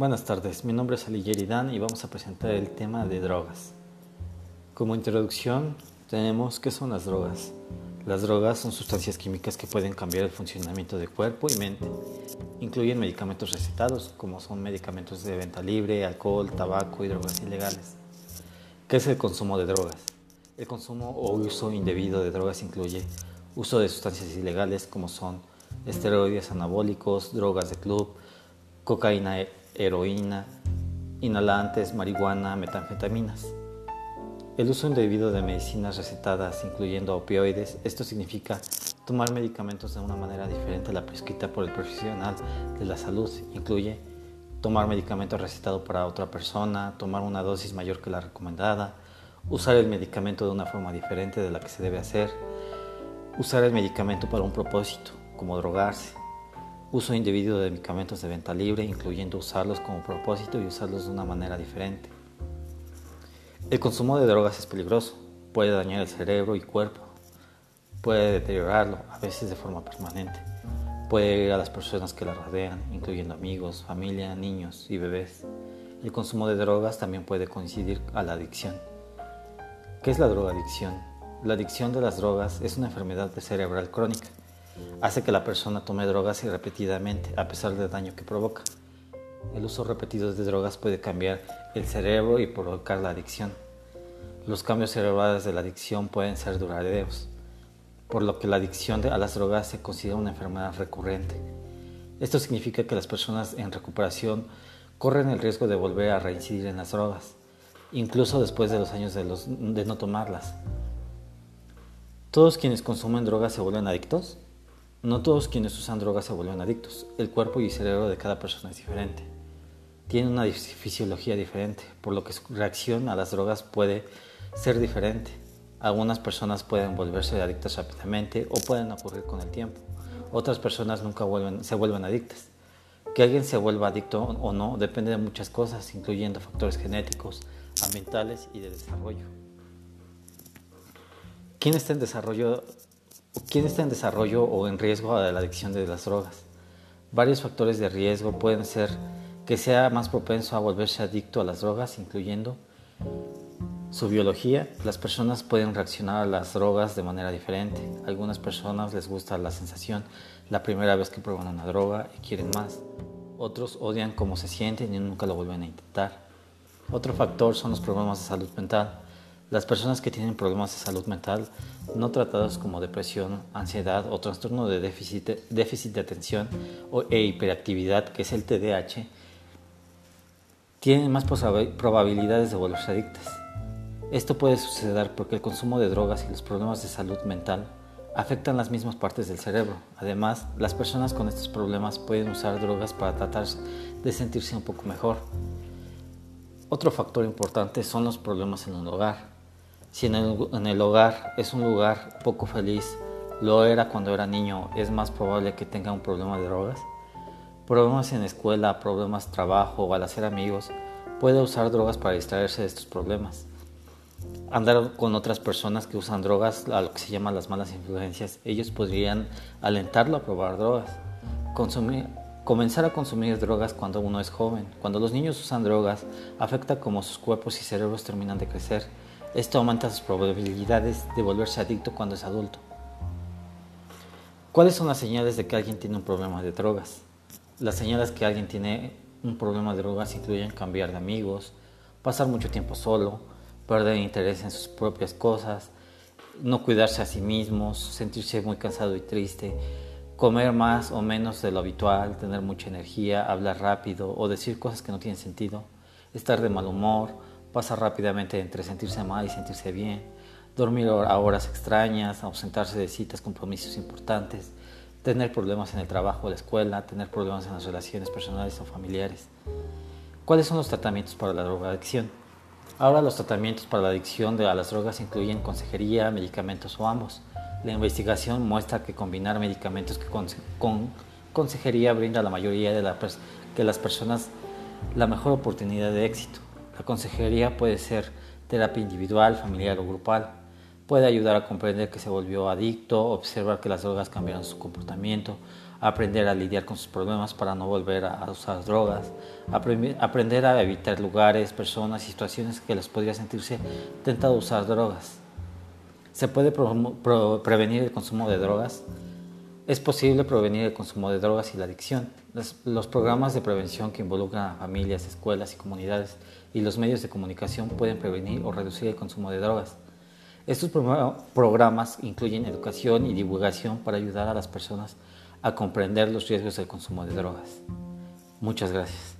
Buenas tardes, mi nombre es Ali Dan y vamos a presentar el tema de drogas. Como introducción tenemos qué son las drogas. Las drogas son sustancias químicas que pueden cambiar el funcionamiento del cuerpo y mente. Incluyen medicamentos recetados, como son medicamentos de venta libre, alcohol, tabaco y drogas ilegales. ¿Qué es el consumo de drogas? El consumo o uso indebido de drogas incluye uso de sustancias ilegales como son esteroides anabólicos, drogas de club, cocaína, heroína, inhalantes, marihuana, metanfetaminas. El uso indebido de medicinas recetadas, incluyendo opioides, esto significa tomar medicamentos de una manera diferente a la prescrita por el profesional de la salud. Incluye tomar medicamentos recetados para otra persona, tomar una dosis mayor que la recomendada, usar el medicamento de una forma diferente de la que se debe hacer, usar el medicamento para un propósito, como drogarse, uso indebido de medicamentos de venta libre, incluyendo usarlos como propósito y usarlos de una manera diferente el consumo de drogas es peligroso, puede dañar el cerebro y cuerpo, puede deteriorarlo, a veces de forma permanente, puede ir a las personas que la rodean, incluyendo amigos, familia, niños y bebés. El consumo de drogas también puede coincidir a la adicción. ¿Qué es la drogadicción? La adicción de las drogas es una enfermedad cerebral crónica. Hace que la persona tome drogas repetidamente a pesar del daño que provoca. El uso repetido de drogas puede cambiar el cerebro y provocar la adicción. Los cambios cerebrales de la adicción pueden ser duraderos, por lo que la adicción a las drogas se considera una enfermedad recurrente. Esto significa que las personas en recuperación corren el riesgo de volver a reincidir en las drogas, incluso después de los años de, de no tomarlas. ¿Todos quienes consumen drogas se vuelven adictos? No todos quienes usan drogas se vuelven adictos. El cuerpo y cerebro de cada persona es diferente. Tiene una fisiología diferente, por lo que su reacción a las drogas puede ser diferente. Algunas personas pueden volverse adictas rápidamente o pueden ocurrir con el tiempo. Otras personas nunca se vuelven adictas. Que alguien se vuelva adicto o no depende de muchas cosas, incluyendo factores genéticos, ambientales y de desarrollo. ¿Quién está en desarrollo ¿Quién está en desarrollo o en riesgo de la adicción de las drogas? Varios factores de riesgo pueden ser que sea más propenso a volverse adicto a las drogas, incluyendo su biología. Las personas pueden reaccionar a las drogas de manera diferente. algunas personas les gusta la sensación la primera vez que prueban una droga y quieren más. Otros odian cómo se sienten y nunca lo vuelven a intentar. Otro factor son los problemas de salud mental. Las personas que tienen problemas de salud mental no tratados como depresión, ansiedad o trastorno de déficit, de atención o, e hiperactividad, que es el TDAH, tienen más probabilidades de volverse adictas. Esto puede suceder porque el consumo de drogas y los problemas de salud mental afectan las mismas partes del cerebro. Además, las personas con estos problemas pueden usar drogas para tratar de sentirse un poco mejor. Otro factor importante son los problemas en un hogar. Si en el, hogar es un lugar poco feliz, lo era cuando era niño, es más probable que tenga un problema de drogas. Problemas en la escuela, problemas trabajo o al hacer amigos, puede usar drogas para distraerse de estos problemas. Andar con otras personas que usan drogas, a lo que se llama las malas influencias, ellos podrían alentarlo a probar drogas. comenzar a consumir drogas cuando uno es joven. Cuando los niños usan drogas, afecta cómo sus cuerpos y cerebros terminan de crecer esto aumenta sus probabilidades de volverse adicto cuando es adulto. ¿Cuáles son las señales de que alguien tiene un problema de drogas? Las señales que alguien tiene un problema de drogas incluyen cambiar de amigos, pasar mucho tiempo solo, perder interés en sus propias cosas, no cuidarse a sí mismos, sentirse muy cansado y triste, comer más o menos de lo habitual, tener mucha energía, hablar rápido o decir cosas que no tienen sentido, estar de mal humor, Pasa rápidamente entre sentirse mal y sentirse bien, dormir a horas extrañas, ausentarse de citas, compromisos importantes, tener problemas en el trabajo o la escuela, tener problemas en las relaciones personales o familiares. ¿Cuáles son los tratamientos para la drogadicción? Ahora los tratamientos para la adicción a las drogas incluyen consejería, medicamentos o ambos. La investigación muestra que combinar medicamentos con consejería brinda a la mayoría de las personas la mejor oportunidad de éxito. La consejería puede ser terapia individual, familiar o grupal. puede ayudar a comprender que se volvió adicto, observar que las drogas cambiaron su comportamiento, aprender a lidiar con sus problemas para no volver a usar drogas, aprender a evitar lugares, personas y situaciones que les podría sentirse tentado a usar drogas. ¿Se puede prevenir el consumo de drogas? Es posible prevenir el consumo de drogas y la adicción. Los, programas de prevención que involucran a familias, escuelas y comunidades y los medios de comunicación pueden prevenir o reducir el consumo de drogas. Estos programas incluyen educación y divulgación para ayudar a las personas a comprender los riesgos del consumo de drogas. Muchas gracias.